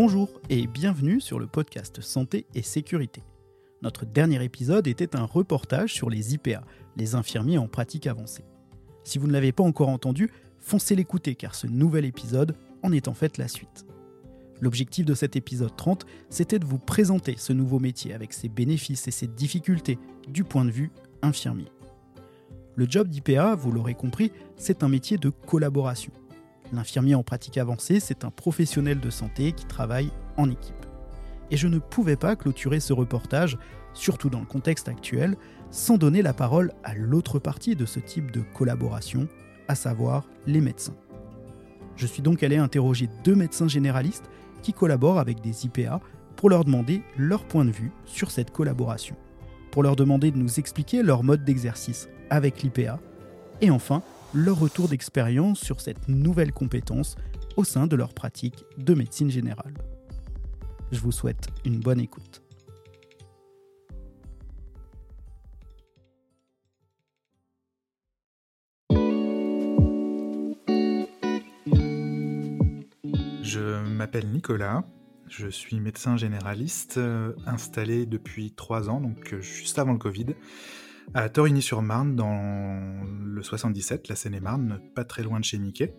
Bonjour et bienvenue sur le podcast Santé et Sécurité. Notre dernier épisode était un reportage sur les IPA, les infirmiers en pratique avancée. Si vous ne l'avez pas encore entendu, foncez l'écouter car ce nouvel épisode en est en fait la suite. L'objectif de cet épisode 30, c'était de vous présenter ce nouveau métier avec ses bénéfices et ses difficultés du point de vue infirmier. Le job d'IPA, vous l'aurez compris, c'est un métier de collaboration. L'infirmier en pratique avancée, c'est un professionnel de santé qui travaille en équipe. Et je ne pouvais pas clôturer ce reportage, surtout dans le contexte actuel, sans donner la parole à l'autre partie de ce type de collaboration, à savoir les médecins. Je suis donc allé interroger deux médecins généralistes qui collaborent avec des IPA pour leur demander leur point de vue sur cette collaboration, pour leur demander de nous expliquer leur mode d'exercice avec l'IPA, et enfin leur retour d'expérience sur cette nouvelle compétence au sein de leur pratique de médecine générale. Je vous souhaite une bonne écoute. Je m'appelle Nicolas, je suis médecin généraliste euh, installé depuis trois ans, donc euh, juste avant le Covid, à Torigny-sur-Marne, dans le 77, la Seine-et-Marne, pas très loin de chez Mickey.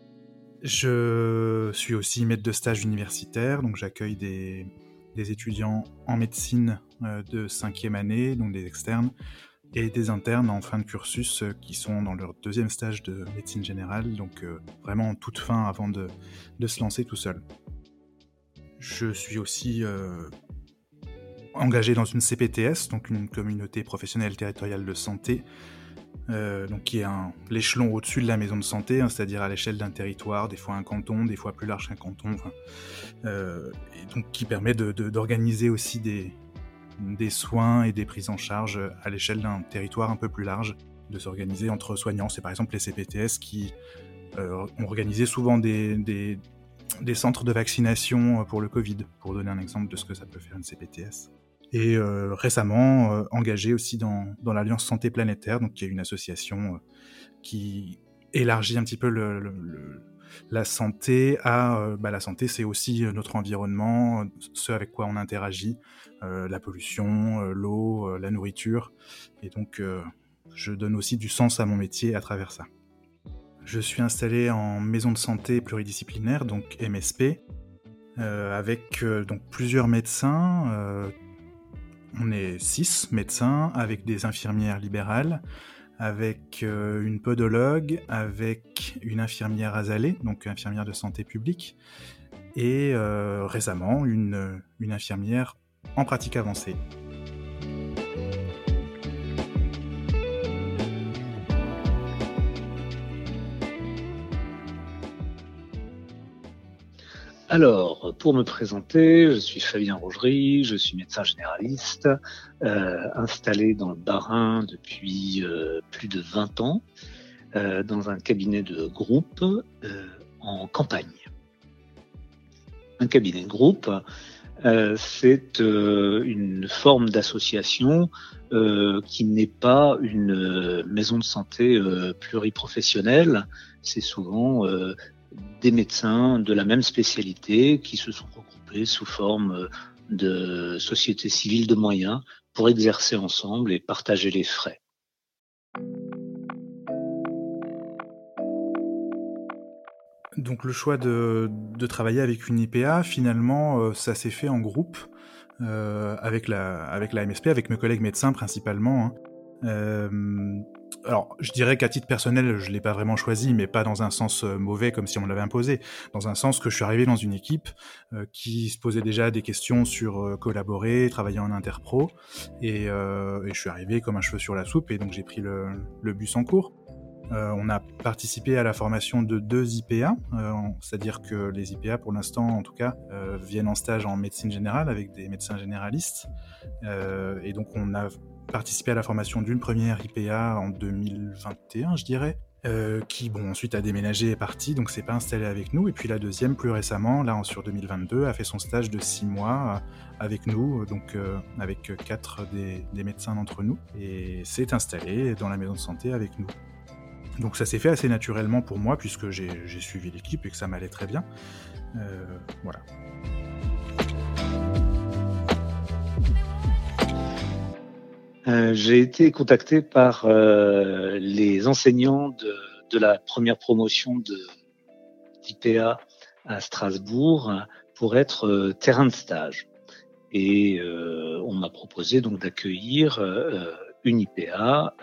Je suis aussi maître de stage universitaire, donc j'accueille des, étudiants en médecine euh, de cinquième année, donc des externes, et des internes en fin de cursus euh, qui sont dans leur deuxième stage de médecine générale, donc euh, vraiment en toute fin avant de, se lancer tout seul. Je suis aussi engagé dans une CPTS, donc une communauté professionnelle territoriale de santé, euh, donc qui est l'échelon au-dessus de la maison de santé, hein, c'est-à-dire à, l'échelle d'un territoire, des fois un canton, des fois plus large qu'un canton, euh, et donc qui permet d'organiser aussi des, des soins et des prises en charge à l'échelle d'un territoire un peu plus large, de s'organiser entre soignants. C'est par exemple les CPTS qui euh, ont organisé souvent des, des, centres de vaccination pour le Covid, pour donner un exemple de ce que ça peut faire une CPTS et euh, récemment euh, engagé aussi dans, dans l'Alliance Santé Planétaire, donc qui est une association euh, qui élargit un petit peu la santé bah, la santé, c'est aussi notre environnement, ce avec quoi on interagit, la pollution, l'eau, la nourriture, et donc je donne aussi du sens à mon métier à travers ça. Je suis installé en maison de santé pluridisciplinaire, donc MSP, avec donc plusieurs médecins on est six médecins avec des infirmières libérales, avec euh, une podologue, avec une infirmière azalée, donc infirmière de santé publique, et euh, récemment une infirmière en pratique avancée. Alors, pour me présenter, je suis Fabien Rougerie, je suis médecin généraliste, euh, installé dans le Bas-Rhin depuis euh, plus de 20 ans, euh, dans un cabinet de groupe en campagne. Un cabinet de groupe, c'est une forme d'association qui n'est pas une maison de santé pluriprofessionnelle. C'est souvent des médecins de la même spécialité qui se sont regroupés sous forme de sociétés civiles de moyens pour exercer ensemble et partager les frais. Donc le choix de, travailler avec une IPA, finalement, euh, ça s'est fait en groupe euh, avec, la, avec MSP, avec mes collègues médecins principalement. Hein. Euh, alors, je dirais qu'à titre personnel, je l'ai pas vraiment choisi, mais pas dans un sens euh, mauvais comme si on me l'avait imposé. Dans un sens que je suis arrivé dans une équipe euh, qui se posait déjà des questions sur euh, collaborer, travailler en interpro, et, je suis arrivé comme un cheveu sur la soupe, et donc j'ai pris le, le, bus en cours. on a participé à la formation de deux IPA, c'est-à-dire que les IPA, pour l'instant en tout cas, viennent en stage en médecine générale avec des médecins généralistes, et donc on a participé à la formation d'une première IPA en 2021, je dirais. Euh, qui bon ensuite a déménagé et est parti, donc c'est pas installé avec nous. Et puis la deuxième, plus récemment, là sur 2022, a fait son stage de six mois euh, avec nous, donc euh, avec quatre des, des médecins d'entre nous, et s'est installé dans la maison de santé avec nous. Donc ça s'est fait assez naturellement pour moi puisque j'ai suivi l'équipe et que ça m'allait très bien. voilà. J'ai été contacté par les enseignants de, de, la première promotion d'IPA à Strasbourg pour être terrain de stage. Et on m'a proposé donc d'accueillir une IPA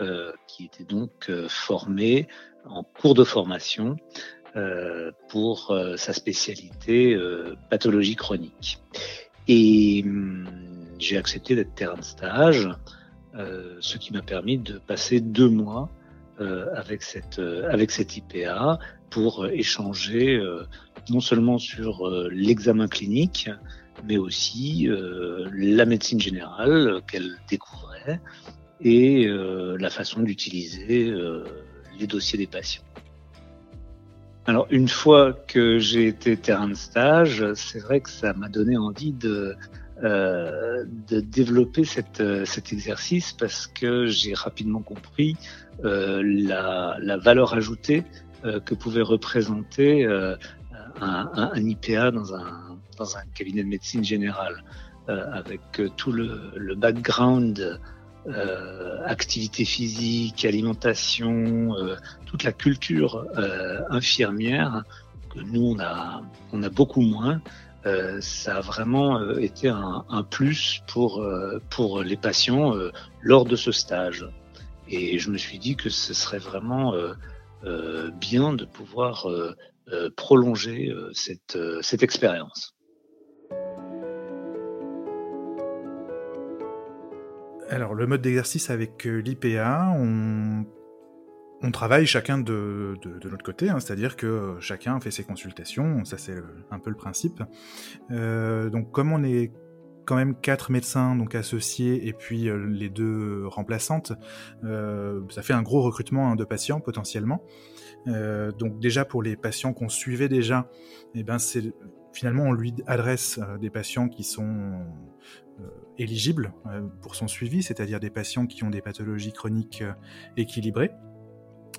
qui était donc formée en cours de formation euh, pour euh, sa spécialité euh, pathologie chronique. Et hum, j'ai accepté d'être terrain de stage, ce qui m'a permis de passer deux mois avec cette avec cette IPA pour échanger non seulement sur l'examen clinique, mais aussi la médecine générale qu'elle découvrait et la façon d'utiliser les dossiers des patients. Alors une fois que j'ai été terrain de stage, c'est vrai que ça m'a donné envie de, euh, de développer cette, cet exercice parce que j'ai rapidement compris euh, la, la, valeur ajoutée euh, que pouvait représenter euh, un, un, IPA dans un, dans un cabinet de médecine générale, euh, avec tout le, le background euh, activité physique, alimentation, euh, toute la culture euh, infirmière que nous on a, on a beaucoup moins. Euh, ça a vraiment euh, été un, plus pour pour les patients lors de ce stage. Et je me suis dit que ce serait vraiment bien de pouvoir prolonger cette cette expérience. Alors, le mode d'exercice avec euh, l'IPA, on... on, travaille chacun de, notre côté, hein, c'est-à-dire que chacun fait ses consultations, ça c'est un peu le principe. Euh, donc, comme on est quand même quatre médecins donc associés et puis euh, les deux remplaçantes, euh, ça fait un gros recrutement hein, de patients potentiellement. Donc déjà pour les patients qu'on suivait déjà, eh ben finalement on lui adresse des patients qui sont éligibles pour son suivi, c'est-à-dire des patients qui ont des pathologies chroniques équilibrées.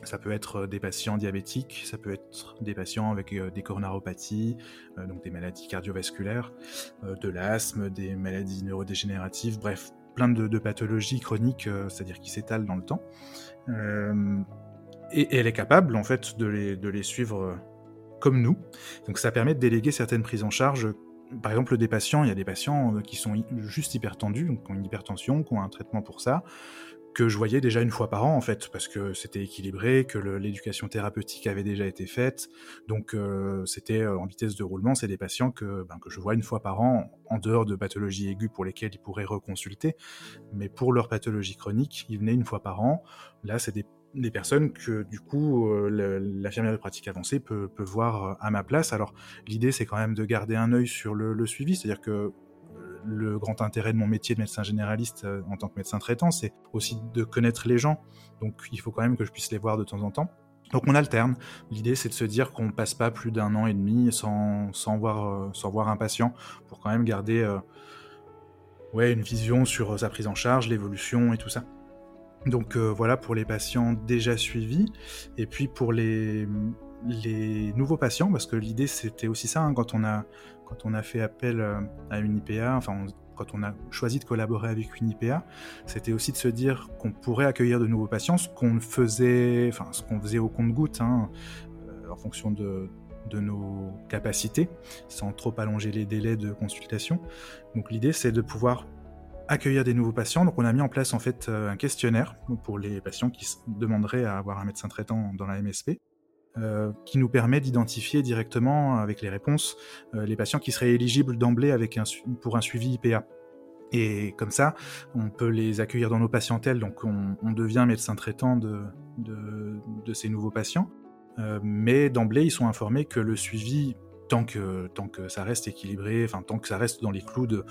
Ça peut être des patients diabétiques, ça peut être des patients avec des coronaropathies, donc des maladies cardiovasculaires, de l'asthme, des maladies neurodégénératives, bref, plein de, pathologies chroniques, c'est-à-dire qui s'étalent dans le temps. Et, elle est capable, en fait, de les, suivre comme nous. Donc ça permet de déléguer certaines prises en charge par exemple, des patients, il y a des patients euh, qui sont juste hypertendus, donc qui ont une hypertension, qui ont un traitement pour ça, que je voyais déjà une fois par an en fait, parce que c'était équilibré, que l'éducation thérapeutique avait déjà été faite, donc euh, c'était euh, en vitesse de roulement, c'est des patients que, ben, que je vois une fois par an, en dehors de pathologies aiguës pour lesquelles ils pourraient reconsulter, mais pour leur pathologie chronique, ils venaient une fois par an. Là, c'est des personnes que du coup euh, l'infirmière de pratique avancée peut, peut, voir à ma place. Alors l'idée c'est quand même de garder un œil sur le, le suivi, c'est-à-dire que le grand intérêt de mon métier de médecin généraliste en tant que médecin traitant, c'est aussi de connaître les gens. Donc il faut quand même que je puisse les voir de temps en temps. Donc on alterne. L'idée c'est de se dire qu'on passe pas plus d'un an et demi sans, sans, voir, sans voir un patient pour quand même garder euh, ouais, une vision sur sa prise en charge, l'évolution et tout ça. Donc euh, voilà pour les patients déjà suivis. Et puis pour les, les nouveaux patients, parce que l'idée c'était aussi ça, hein, quand, on a, quand on a fait appel euh, à une IPA, enfin quand on a choisi de collaborer avec une IPA, c'était aussi de se dire qu'on pourrait accueillir de nouveaux patients, ce qu'on faisait, enfin ce qu'on faisait au compte-goutte, hein, euh, en fonction de, de nos capacités, sans trop allonger les délais de consultation. Donc l'idée c'est de pouvoir accueillir des nouveaux patients. Donc on a mis en place en fait euh, un questionnaire pour les patients qui demanderaient à avoir un médecin traitant dans la MSP. Euh, qui nous permet d'identifier directement avec les réponses euh, les patients qui seraient éligibles d'emblée avec pour un suivi IPA. Et comme ça, on peut les accueillir dans nos patientèles, donc on, devient médecin traitant de, ces nouveaux patients. Euh, mais d'emblée, ils sont informés que le suivi tant que, tant que ça reste équilibré, enfin tant que ça reste dans les clous de,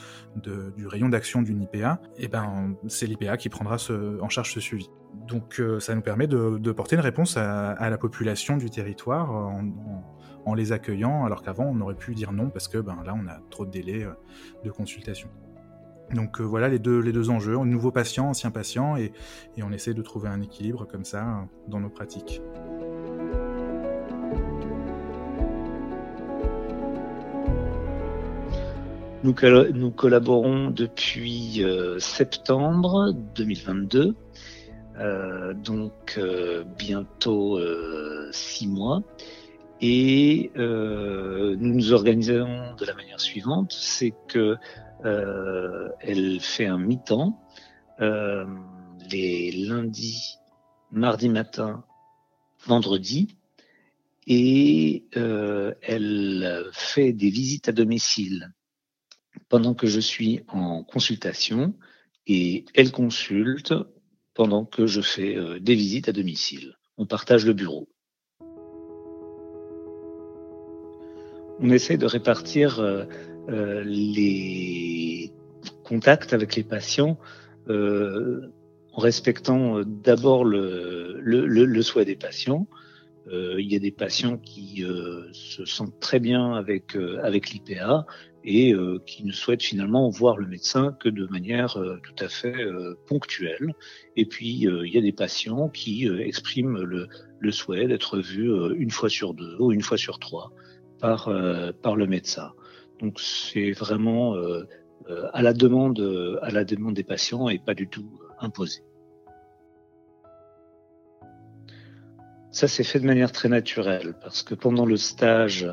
du rayon d'action d'une IPA, eh ben c'est l'IPA qui prendra en charge ce suivi. Donc euh, ça nous permet de, porter une réponse à, la population du territoire en, en, les accueillant, alors qu'avant on aurait pu dire non parce que ben là on a trop de délais euh, de consultation. Donc euh, voilà les deux, les deux enjeux, nouveaux patients, anciens patients, et, on essaie de trouver un équilibre comme ça dans nos pratiques. Nous collaborons depuis septembre 2022, donc bientôt six mois. Et nous nous organisons de la manière suivante, c'est que elle fait un mi-temps les lundis, mardi matin, vendredi, et euh, elle fait des visites à domicile pendant que je suis en consultation. Et elle consulte pendant que je fais euh, des visites à domicile. On partage le bureau. On essaie de répartir euh, les contacts avec les patients en respectant d'abord le, souhait des patients, euh, il y a des patients qui euh, se sentent très bien euh, avec l'IPA et qui ne souhaitent finalement voir le médecin que de manière tout à fait ponctuelle. Et puis, il y a des patients qui expriment le, le souhait d'être vus une fois sur deux ou une fois sur trois par, par le médecin. Donc, c'est vraiment à, la demande, à la demande des patients et pas du tout imposé. Ça s'est fait de manière très naturelle parce que pendant le stage,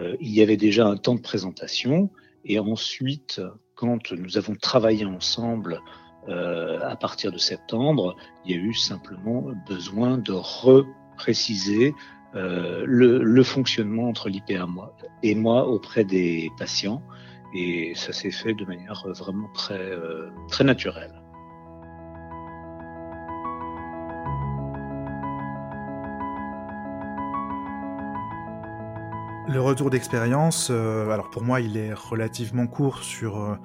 euh, il y avait déjà un temps de présentation et ensuite, quand nous avons travaillé ensemble euh, à partir de septembre, il y a eu simplement besoin de repréciser euh, le, le, fonctionnement entre l'IPA et moi auprès des patients et ça s'est fait de manière vraiment très, euh, très naturelle. Le retour d'expérience, euh, alors pour moi, il est relativement court sur euh,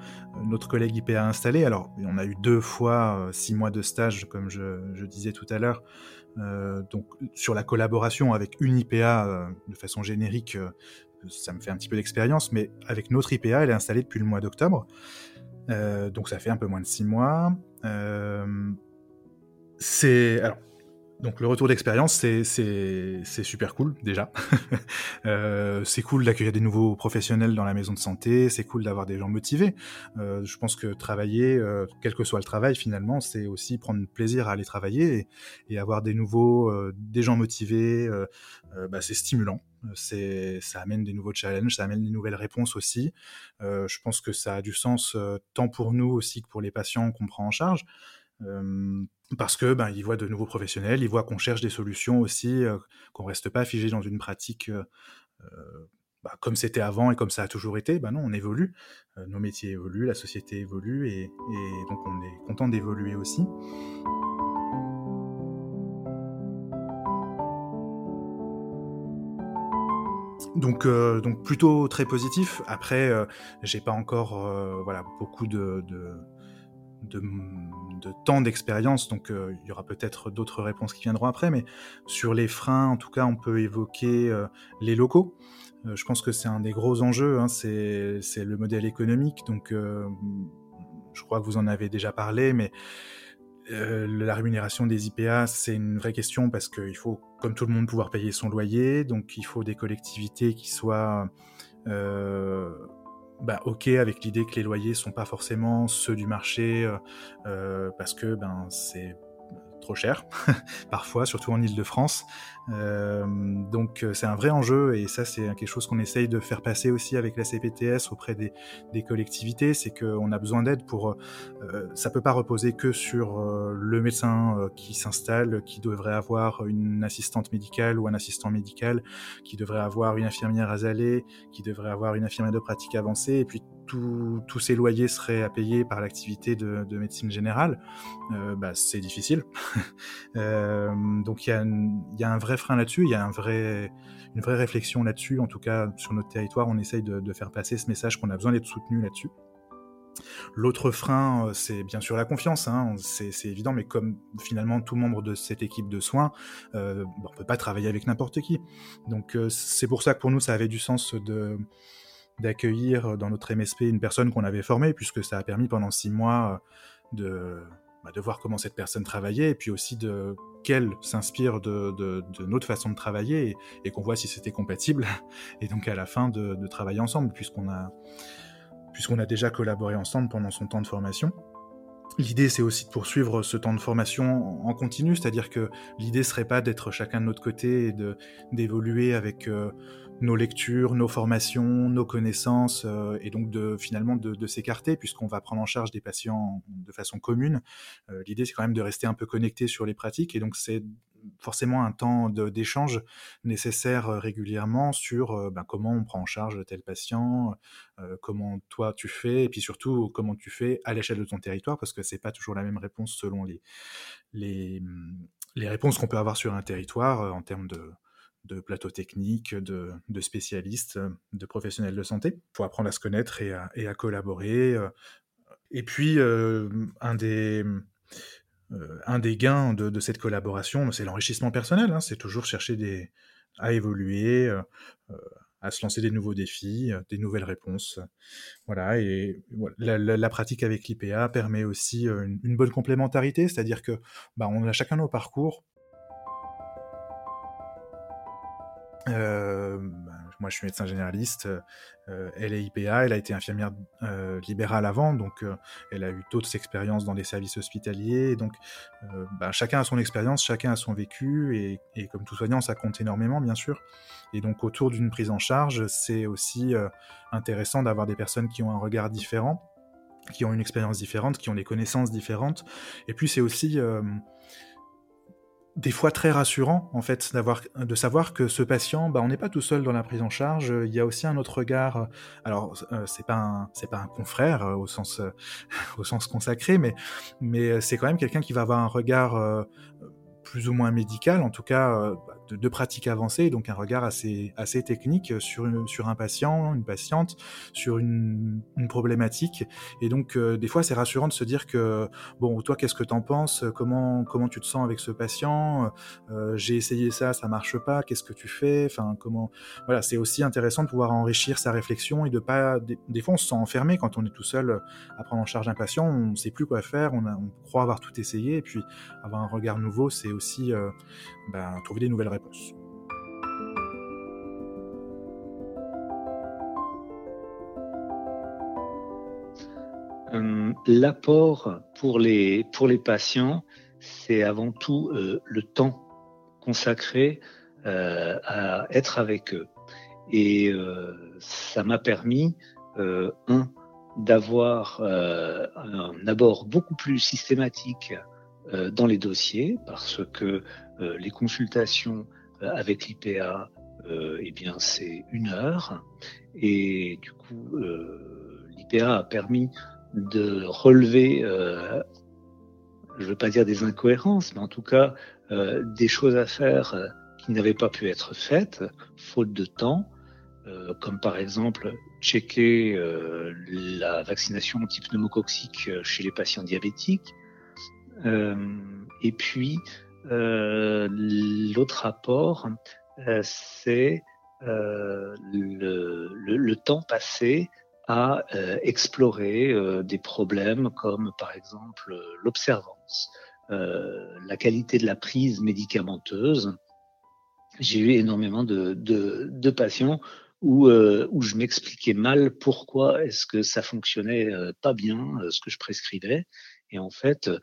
notre collègue IPA installé. Alors, on a eu deux fois euh, six mois de stage, comme je, disais tout à l'heure. donc, sur la collaboration avec une IPA de façon générique, ça me fait un petit peu d'expérience, mais avec notre IPA, elle est installée depuis le mois d'octobre. donc, ça fait un peu moins de six mois. c'est alors donc le retour d'expérience, c'est super cool déjà. euh, c'est cool d'accueillir des nouveaux professionnels dans la maison de santé, c'est cool d'avoir des gens motivés. Euh, je pense que travailler, euh, quel que soit le travail finalement, c'est aussi prendre plaisir à aller travailler et, avoir des nouveaux, euh, des gens motivés, euh, bah, c'est stimulant. C'est, ça amène des nouveaux challenges, ça amène des nouvelles réponses aussi. je pense que ça a du sens tant pour nous aussi que pour les patients qu'on prend en charge parce que ben ils voient de nouveaux professionnels, ils voient qu'on cherche des solutions aussi, qu'on reste pas figé dans une pratique bah, comme c'était avant et comme ça a toujours été. Ben non, on évolue, nos métiers évoluent, la société évolue et, donc on est content d'évoluer aussi. Donc, donc plutôt très positif. Après, j'ai pas encore voilà beaucoup de, temps d'expérience, donc euh, il y aura peut-être d'autres réponses qui viendront après, mais sur les freins, en tout cas, on peut évoquer euh, les locaux. Euh, je pense que c'est un des gros enjeux, hein, c'est le modèle économique, donc je crois que vous en avez déjà parlé, mais la rémunération des IPA, c'est une vraie question parce qu'il faut, comme tout le monde, pouvoir payer son loyer, donc il faut des collectivités qui soient bah, ok avec l'idée que les loyers sont pas forcément ceux du marché euh, euh parce que ben c'est trop cher, parfois, surtout en Ile-de-France. Euh, donc euh, c'est un vrai enjeu et ça c'est quelque chose qu'on essaye de faire passer aussi avec la CPTS auprès des, collectivités, c'est qu'on a besoin d'aide pour... Euh, ça peut pas reposer que sur euh, le médecin qui s'installe, qui devrait avoir une assistante médicale ou un assistant médical, qui devrait avoir une infirmière azalée, qui devrait avoir une infirmière de pratique avancée, et puis tous ces loyers seraient à payer par l'activité de, de, médecine générale, euh, bah, c'est difficile. euh, donc il y, a un vrai frein là-dessus, il y a une vraie réflexion là-dessus. En tout cas, sur notre territoire, on essaye de, faire passer ce message qu'on a besoin d'être soutenu là-dessus. L'autre frein, euh, c'est bien sûr la confiance, hein, c'est évident, mais comme finalement tout membre de cette équipe de soins, bon, on peut pas travailler avec n'importe qui. Donc c'est pour ça que pour nous, ça avait du sens de d'accueillir dans notre MSP une personne qu'on avait formée, puisque ça a permis pendant six mois de, bah, de voir comment cette personne travaillait, et puis aussi de qu'elle s'inspire de, de, notre façon de travailler, et, qu'on voit si c'était compatible, et donc à la fin de, travailler ensemble, puisqu'on a a déjà collaboré ensemble pendant son temps de formation. L'idée, c'est aussi de poursuivre ce temps de formation en continu, c'est-à-dire que l'idée serait pas d'être chacun de notre côté et d'évoluer avec euh, nos lectures, nos formations, nos connaissances, euh, et donc de finalement de, s'écarter puisqu'on va prendre en charge des patients de façon commune. Euh, l'idée, c'est quand même de rester un peu connecté sur les pratiques, et donc c'est forcément un temps d'échange nécessaire euh, régulièrement sur euh, ben, comment on prend en charge tel patient, euh, comment toi tu fais, et puis surtout comment tu fais à l'échelle de ton territoire, parce que c'est pas toujours la même réponse selon les, les, les réponses qu'on peut avoir sur un territoire en termes de, de plateau technique, de, spécialistes, de professionnels de santé. pour apprendre à se connaître et à, collaborer. Et puis, un des euh, un des gains de, cette collaboration, c'est l'enrichissement personnel. Hein. c'est toujours chercher à évoluer, euh, euh, à se lancer des nouveaux défis, des nouvelles réponses. Voilà. Et la, pratique avec l'IPA permet aussi une, bonne complémentarité, c'est-à-dire que bah, on a chacun nos parcours. Euh, moi, je suis médecin généraliste. Euh, elle est IPA, elle a été infirmière euh, libérale avant, donc elle a eu d'autres expériences dans des services hospitaliers. donc, bah, chacun a son expérience, chacun a son vécu, et, comme tout soignant, ça compte énormément, bien sûr. Et donc, autour d'une prise en charge, c'est aussi intéressant d'avoir des personnes qui ont un regard différent, qui ont une expérience différente, qui ont des connaissances différentes. Et puis, c'est aussi des fois très rassurant en fait d'avoir de savoir que ce patient bah on n'est pas tout seul dans la prise en charge. Il y a aussi un autre regard alors euh, c'est pas un c'est pas un confrère euh, au sens euh, au sens consacré mais mais c'est quand même quelqu'un qui va avoir un regard plus ou moins médical. En tout cas de, de pratiques avancées, donc un regard assez, assez technique sur, sur un patient, une patiente, sur une, problématique. Et donc, euh, des fois, c'est rassurant de se dire que, bon, toi, qu'est-ce que t'en penses? Comment, comment tu te sens avec ce patient? Euh, J'ai essayé ça, ça marche pas, qu'est-ce que tu fais? Enfin, comment... Voilà, c'est aussi intéressant de pouvoir enrichir sa réflexion et de pas... Des, fois, on se sent enfermé quand on est tout seul à prendre en charge un patient, on sait plus quoi faire, on, croit avoir tout essayé, et puis avoir un regard nouveau, c'est aussi euh, ben, trouver des nouvelles euh, L'apport pour les, patients, c'est avant tout euh, le temps consacré euh, à être avec eux. Et ça m'a permis, un, d'avoir un abord beaucoup plus systématique dans les dossiers, parce que les consultations euh, avec l'IPA, euh, eh bien, c'est une heure. Et du coup, euh, l'IPA a permis de relever, euh, je ne veux pas dire des incohérences, mais en tout cas euh, des choses à faire qui n'avaient pas pu être faites, faute de temps, comme par exemple checker la vaccination anti pneumococcique chez les patients diabétiques. Et puis, euh, l'autre rapport, euh, c'est euh, le, le, le, temps passé à explorer des problèmes comme par exemple l'observance, la qualité de la prise médicamenteuse. J'ai eu énormément de, de, de patients où, où je m'expliquais mal pourquoi est-ce que ça fonctionnait pas bien, ce que je prescrivais. Et en fait, euh,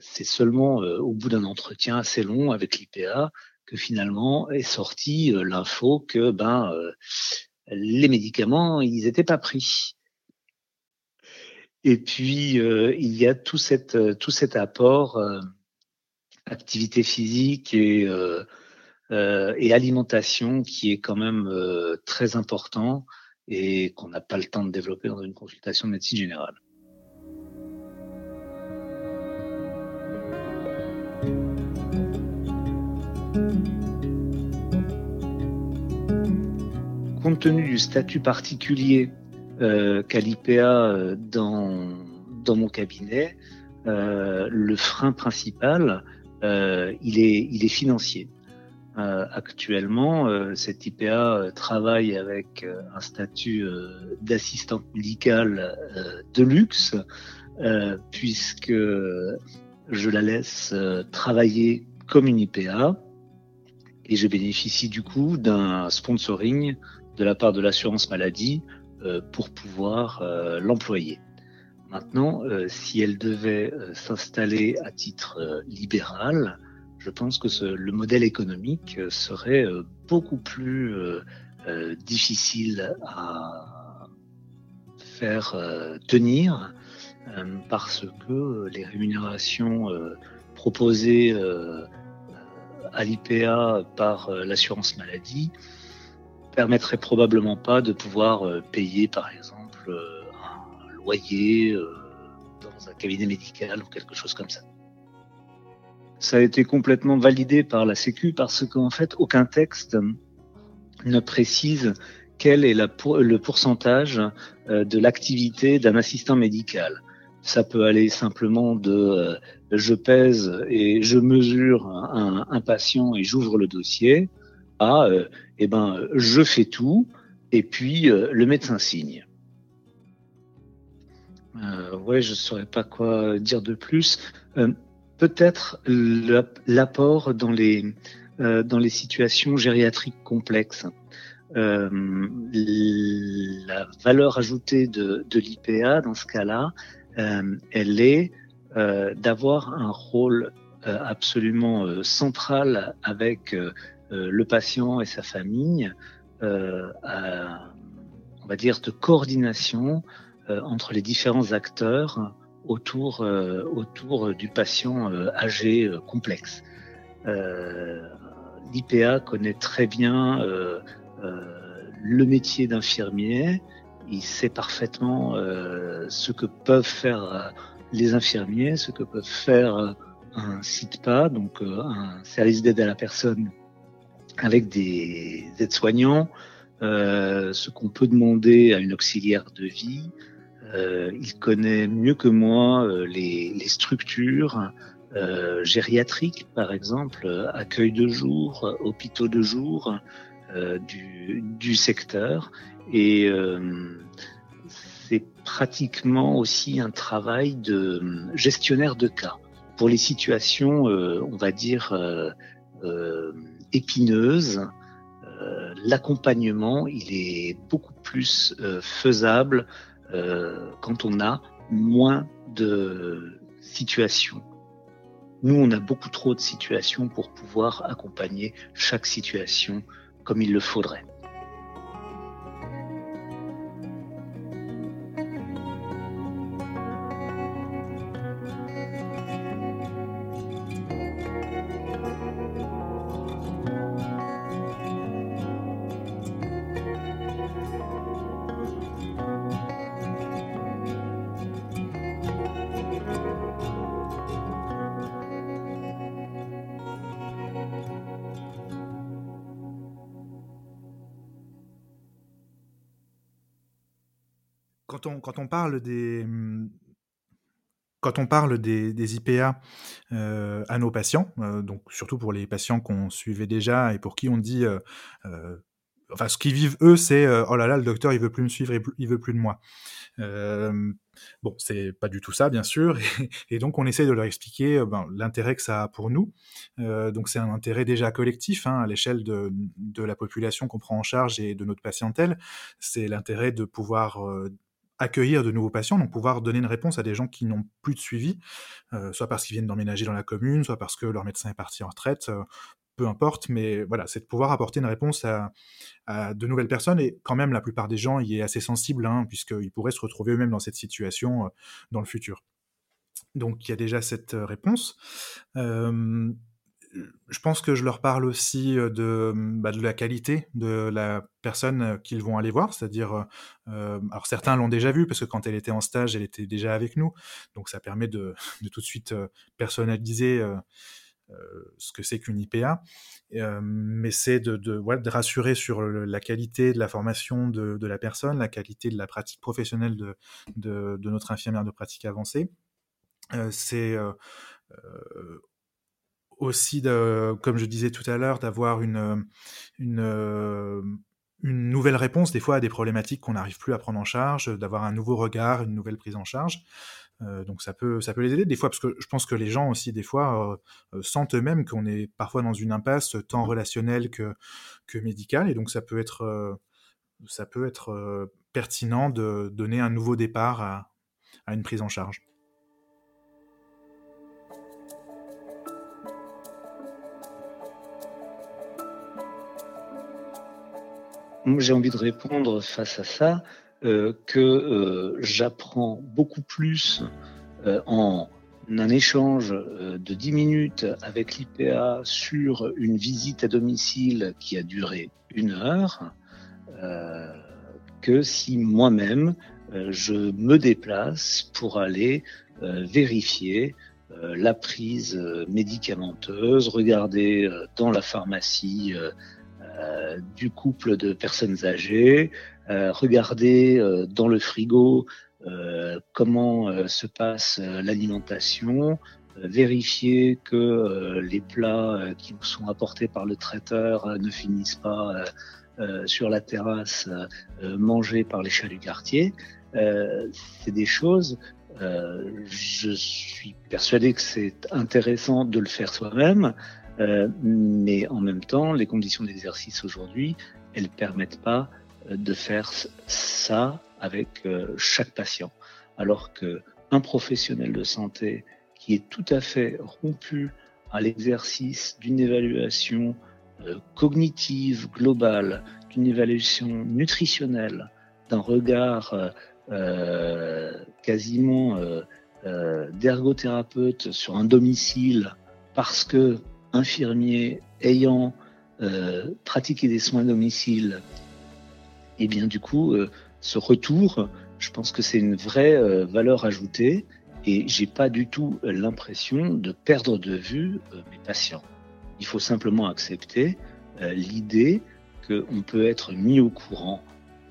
c'est seulement euh, au bout d'un entretien assez long avec l'IPA que finalement est sortie euh, l'info que ben les médicaments ils n'étaient pas pris. Et puis il y a tout cet apport activité physique et et alimentation qui est quand même très important et qu'on n'a pas le temps de développer dans une consultation de médecine générale. Compte tenu du statut particulier euh, qu'a l'IPA euh, dans, mon cabinet, euh, le frein principal, il, est, financier. Actuellement, cette IPA travaille avec un statut d'assistante médicale de luxe, puisque je la laisse travailler comme une IPA et je bénéficie du coup d'un sponsoring de la part de l'assurance maladie pour pouvoir l'employer. Maintenant, si elle devait s'installer à titre libéral, je pense que le modèle économique serait beaucoup plus difficile à faire tenir parce que les rémunérations proposées à l'IPA par euh, l'assurance maladie permettrait probablement pas de pouvoir euh, payer, par exemple, euh, un loyer dans un cabinet médical ou quelque chose comme ça. Ça a été complètement validé par la Sécu parce qu'en fait, aucun texte ne précise quel est le pourcentage de l'activité d'un assistant médical. Ça peut aller simplement de euh, je pèse et je mesure un patient et j'ouvre le dossier euh, eh ben je fais tout et puis euh, le médecin signe. Euh, ouais, je saurais pas quoi dire de plus. Peut-être l'apport dans les dans les situations gériatriques complexes. Euh, la valeur ajoutée de, l'IPA dans ce cas-là, euh, elle est euh, d'avoir un rôle euh, absolument central avec le patient et sa famille, à, on va dire de coordination entre les différents acteurs autour, autour du patient âgé complexe. L'IPA connaît très bien le métier d'infirmier, il sait parfaitement euh, ce que peuvent faire euh, les infirmiers, ce que peuvent faire euh, un SITPA, donc un service d'aide à la personne avec des aides-soignants, ce qu'on peut demander à une auxiliaire de vie. il connaît mieux que moi les, les, structures gériatriques, par exemple, accueil de jour, hôpitaux de jour du, du secteur. Et euh, c'est pratiquement aussi un travail de gestionnaire de cas. Pour les situations, euh, on va dire, euh, épineuses, l'accompagnement, il est beaucoup plus faisable quand on a moins de situations. Nous, on a beaucoup trop de situations pour pouvoir accompagner chaque situation comme il le faudrait. Des, mmh, quand on parle des, IPA euh, à nos patients, euh, donc surtout pour les patients qu'on suivait déjà et pour qui on dit, euh, enfin ce qu'ils vivent eux, c'est oh là là, le docteur il veut plus me suivre, il veut plus de moi. bon, c'est pas du tout ça, bien sûr, et, donc on essaie de leur expliquer ben, l'intérêt que ça a pour nous. donc c'est un intérêt déjà collectif hein, à l'échelle de, la population qu'on prend en charge et de notre patientèle. C'est l'intérêt de pouvoir accueillir de nouveaux patients, donc pouvoir donner une réponse à des gens qui n'ont plus de suivi, euh, soit parce qu'ils viennent d'emménager dans la commune, soit parce que leur médecin est parti en retraite, euh, peu importe, mais voilà, c'est de pouvoir apporter une réponse à, de nouvelles personnes, et quand même la plupart des gens y est assez sensible, hein, puisqu'ils pourraient se retrouver eux-mêmes dans cette situation euh, dans le futur. Donc il y a déjà cette réponse je pense que je leur parle aussi de, bah, de la qualité de la personne qu'ils vont aller voir, c'est-à-dire, euh, alors certains l'ont déjà vu parce que quand elle était en stage, elle était déjà avec nous, donc ça permet de, de tout de suite personnaliser euh, ce que c'est qu'une IPA, mais c'est de, de, voilà, de, rassurer sur la qualité de la formation de, la personne, la qualité de la pratique professionnelle de, notre infirmière de pratique avancée. Euh, c'est aussi, comme je disais tout à l'heure, d'avoir une, une, une, nouvelle réponse des fois à des problématiques qu'on n'arrive plus à prendre en charge, d'avoir un nouveau regard, une nouvelle prise en charge. Euh, donc ça peut, ça peut les aider des fois, parce que je pense que les gens aussi des fois euh, euh, sentent eux-mêmes qu'on est parfois dans une impasse tant relationnelle que, que médicale, et donc ça peut être, ça peut être pertinent de donner un nouveau départ à une prise en charge. J'ai envie de répondre face à ça euh, que euh, j'apprends beaucoup plus euh, en un échange de 10 minutes avec l'IPA sur une visite à domicile qui a duré une heure que si moi-même je me déplace pour aller vérifier la prise médicamenteuse, regarder dans la pharmacie euh, du couple de personnes âgées, euh, regarder euh, dans le frigo comment se passe l'alimentation, vérifier que les plats qui nous sont apportés par le traiteur ne finissent pas sur la terrasse mangés par les chats du quartier. c'est des choses je suis persuadé que c'est intéressant de le faire soi-même, euh, mais en même temps, les conditions d'exercice aujourd'hui, elles permettent pas euh, de faire ça avec euh, chaque patient. Alors que un professionnel de santé qui est tout à fait rompu à l'exercice d'une évaluation cognitive globale, d'une évaluation nutritionnelle, d'un regard quasiment d'ergothérapeute sur un domicile parce que infirmier ayant euh, pratiqué des soins à domicile, et eh bien du coup, euh, ce retour, je pense que c'est une vraie euh, valeur ajoutée et j'ai pas du tout l'impression de perdre de vue mes patients. Il faut simplement accepter l'idée qu'on peut être mis au courant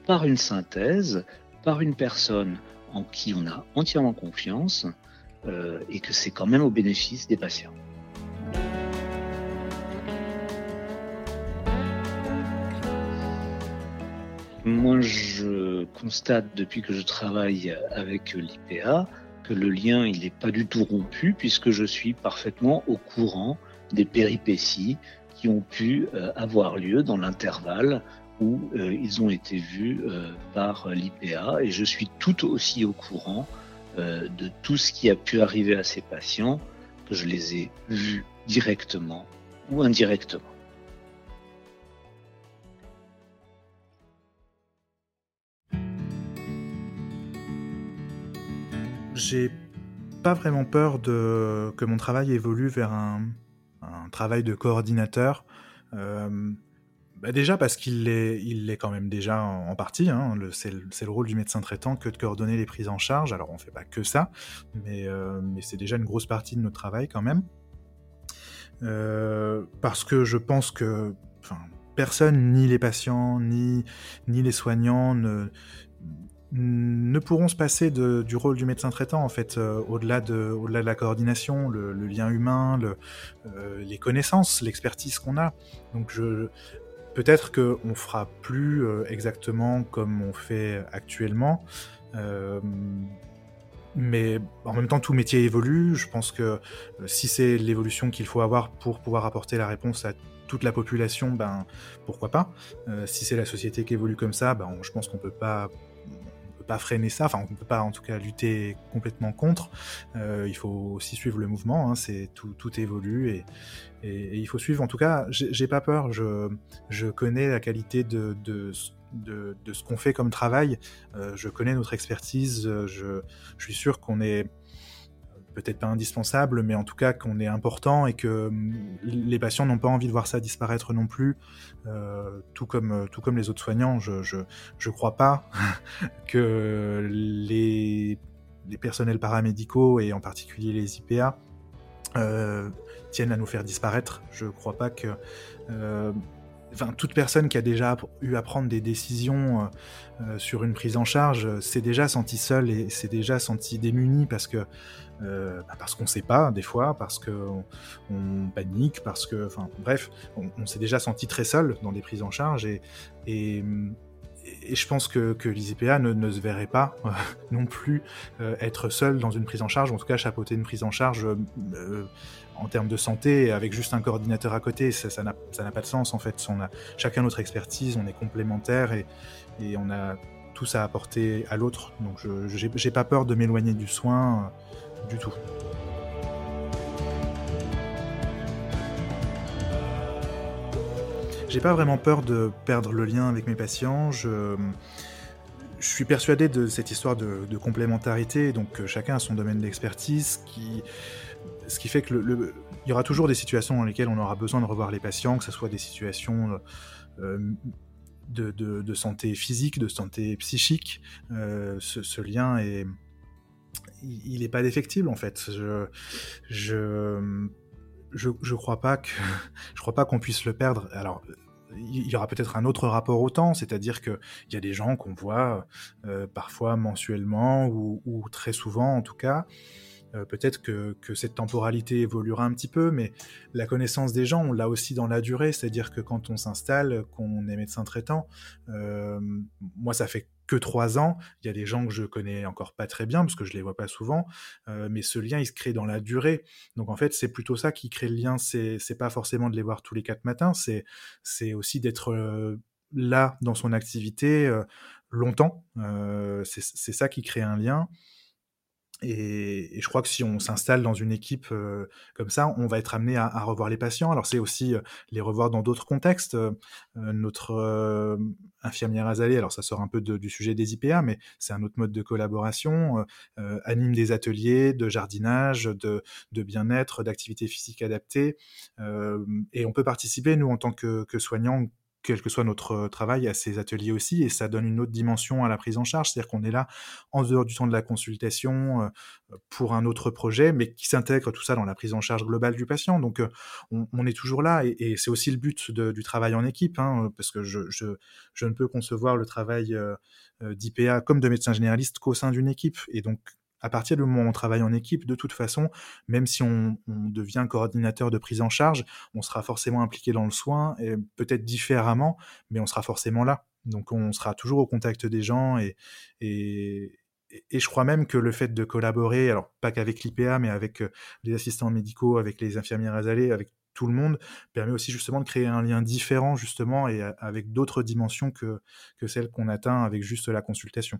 par une synthèse, par une personne en qui on a entièrement confiance et que c'est quand même au bénéfice des patients. Moi, je constate depuis que je travaille avec l'IPA que le lien, il n'est pas du tout rompu puisque je suis parfaitement au courant des péripéties qui ont pu euh, avoir lieu dans l'intervalle où euh, ils ont été vus euh, par l'IPA et je suis tout aussi au courant de tout ce qui a pu arriver à ces patients, que je les ai vus directement ou indirectement. J'ai pas vraiment peur de que mon travail évolue vers un, travail de coordinateur. Euh, bah déjà parce qu'il l'est, il quand même déjà en, partie. Hein. c'est, le, rôle du médecin traitant que de coordonner les prises en charge. Alors on fait pas que ça, mais, euh, mais c'est déjà une grosse partie de notre travail quand même. Euh, parce que je pense que personne, ni les patients, ni, ni les soignants, ne, ne pourront se passer du rôle du médecin traitant en fait euh, au-delà de au-delà de la coordination le, lien humain euh, les connaissances l'expertise qu'on a donc je peut-être que on fera plus euh, exactement comme on fait actuellement mais en même temps tout métier évolue je pense que si c'est l'évolution qu'il faut avoir pour pouvoir apporter la réponse à toute la population, ben pourquoi pas. si c'est la société qui évolue comme ça, ben je pense qu'on peut pas pas freiner ça, enfin on ne peut pas en tout cas lutter complètement contre. Euh, il faut aussi suivre le mouvement, hein, c'est tout, tout évolue et, et, il faut suivre. En tout cas, j'ai pas peur. Je, je connais la qualité de, de, de, ce qu'on fait comme travail. Euh, je connais notre expertise. Je, je suis sûr qu'on est peut-être pas indispensable, mais en tout cas qu'on est important et que hum, les patients n'ont pas envie de voir ça disparaître non plus, euh, tout, comme, tout comme les autres soignants. Je je, je crois pas que les, les personnels paramédicaux et en particulier les IPA euh, tiennent à nous faire disparaître. Je crois pas que euh, enfin, toute personne qui a déjà eu à prendre des décisions euh, euh, sur une prise en charge s'est déjà senti seule et s'est déjà senti démunie parce que euh, bah parce qu'on sait pas des fois, parce que on, panique, parce que, enfin bref, on, s'est déjà senti très seul dans des prises en charge et, et, je pense que, que les IPA ne, ne, se verraient pas non plus être seul dans une prise en charge, en tout cas chapeauter une prise en charge en termes de santé, avec juste un coordinateur à côté, ça n'a pas de sens en fait. On a chacun notre expertise, on est complémentaires et, et on a tous à apporter à l'autre. Donc je n'ai pas peur de m'éloigner du soin du tout. J'ai pas vraiment peur de perdre le lien avec mes patients. Je, suis persuadé de cette histoire de, complémentarité, donc euh, chacun a son domaine d'expertise, qui, ce qui fait que il y aura toujours des situations dans lesquelles on aura besoin de revoir les patients, que ce soit des situations euh, de, de, santé physique, de santé psychique. Euh, ce, lien est, il n'est pas défectible en fait. Je, je, je, je crois pas que, je crois pas qu'on puisse le perdre. Alors il y aura peut-être un autre rapport au temps, c'est-à-dire qu'il y a des gens qu'on voit euh, parfois mensuellement ou, très souvent en tout cas. Euh, peut-être que, cette temporalité évoluera un petit peu, mais la connaissance des gens, on l'a aussi dans la durée, c'est-à-dire que quand on s'installe, qu'on est médecin traitant, euh, moi ça fait que trois ans. Il y a des gens que je connais encore pas très bien parce que je les vois pas souvent, euh, mais ce lien il se crée dans la durée. Donc en fait c'est plutôt ça qui crée le lien. C'est c'est pas forcément de les voir tous les quatre matins, c'est c'est aussi d'être euh, là dans son activité euh, longtemps. c'est ça qui crée un lien. Et, je crois que si on s'installe dans une équipe euh, comme ça, on va être amené à, revoir les patients. Alors c'est aussi euh, les revoir dans d'autres contextes. Euh, notre infirmière Azalée, alors ça sort un peu du sujet des IPA, mais c'est un autre mode de collaboration, anime des ateliers de jardinage, de, bien-être, d'activités physiques adaptées. et on peut participer, nous, en tant que, que soignants, quel que soit notre euh, travail, à ces ateliers aussi, et ça donne une autre dimension à la prise en charge, c'est-à-dire qu'on est là en dehors du temps de la consultation euh, pour un autre projet, mais qui s'intègre tout ça dans la prise en charge globale du patient. Donc euh, on, est toujours là, et, c'est aussi le but du travail en équipe, hein, parce que je, je, ne peux concevoir le travail d'IPA comme de médecin généraliste qu'au sein d'une équipe, et donc à partir du moment où on travaille en équipe, de toute façon, même si on, devient coordinateur de prise en charge, on sera forcément impliqué dans le soin, peut-être différemment, mais on sera forcément là. Donc on sera toujours au contact des gens et, et, je crois même que le fait de collaborer, alors pas qu'avec l'IPA, mais avec euh, les assistants médicaux, avec les infirmières azalées, avec tout le monde, permet aussi justement de créer un lien différent justement et avec d'autres dimensions que celles qu'on atteint avec juste la consultation.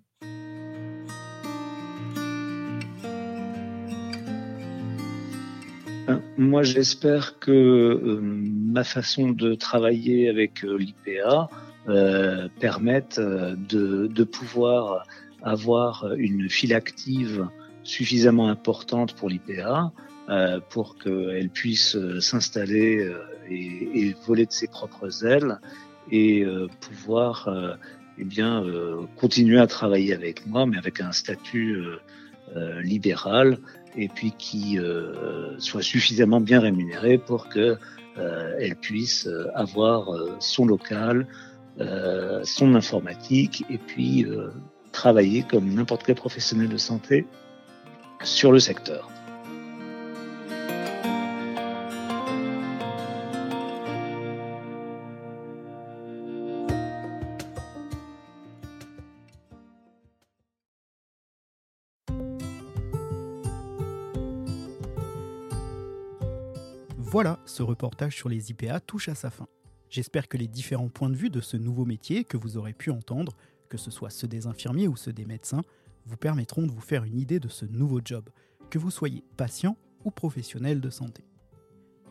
Moi, j'espère que euh, ma façon de travailler avec euh, l'IPA euh, permette de, pouvoir avoir une file active suffisamment importante pour l'IPA pour qu'elle puisse s'installer et, voler de ses propres ailes et pouvoir eh bien continuer à travailler avec moi, mais avec un statut libéral et puis qui euh, soit suffisamment bien rémunérée pour que euh, puisse euh, avoir son local, son informatique et puis travailler comme n'importe quel professionnel de santé sur le secteur. Voilà, ce reportage sur les IPA touche à sa fin. J'espère que les différents points de vue de ce nouveau métier que vous aurez pu entendre, que ce soit ceux des infirmiers ou ceux des médecins, vous permettront de vous faire une idée de ce nouveau job, que vous soyez patient ou professionnel de santé.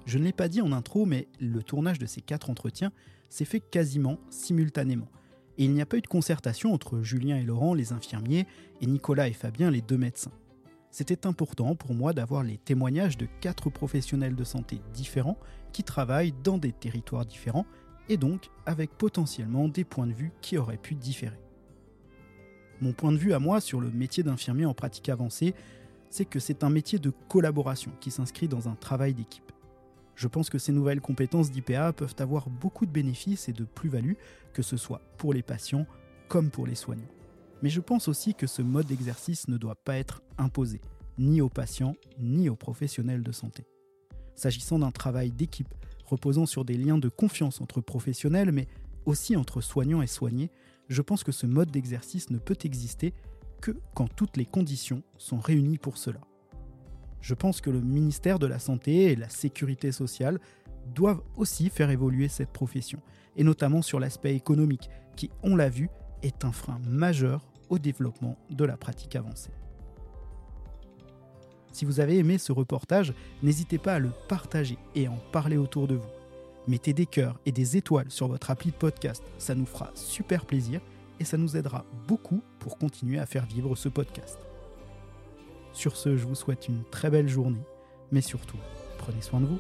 Je ne l'ai pas dit en intro, mais le tournage de ces quatre entretiens s'est fait quasiment simultanément. Et il n'y a pas eu de concertation entre Julien et Laurent, les infirmiers, et Nicolas et Fabien, les deux médecins c'était important pour moi d'avoir les témoignages de quatre professionnels de santé différents qui travaillent dans des territoires différents et donc avec potentiellement des points de vue qui auraient pu différer. Mon point de vue à moi sur le métier d'infirmier en pratique avancée, c'est que c'est un métier de collaboration qui s'inscrit dans un travail d'équipe. Je pense que ces nouvelles compétences d'IPA peuvent avoir beaucoup de bénéfices et de plus-values, que ce soit pour les patients comme pour les soignants. Mais je pense aussi que ce mode d'exercice ne doit pas être imposé, ni aux patients, ni aux professionnels de santé. S'agissant d'un travail d'équipe reposant sur des liens de confiance entre professionnels, mais aussi entre soignants et soignés, je pense que ce mode d'exercice ne peut exister que quand toutes les conditions sont réunies pour cela. Je pense que le ministère de la Santé et la Sécurité sociale doivent aussi faire évoluer cette profession, et notamment sur l'aspect économique, qui, on l'a vu, est un frein majeur au développement de la pratique avancée. Si vous avez aimé ce reportage, n'hésitez pas à le partager et en parler autour de vous. Mettez des cœurs et des étoiles sur votre appli de podcast, ça nous fera super plaisir et ça nous aidera beaucoup pour continuer à faire vivre ce podcast. Sur ce, je vous souhaite une très belle journée, mais surtout, prenez soin de vous.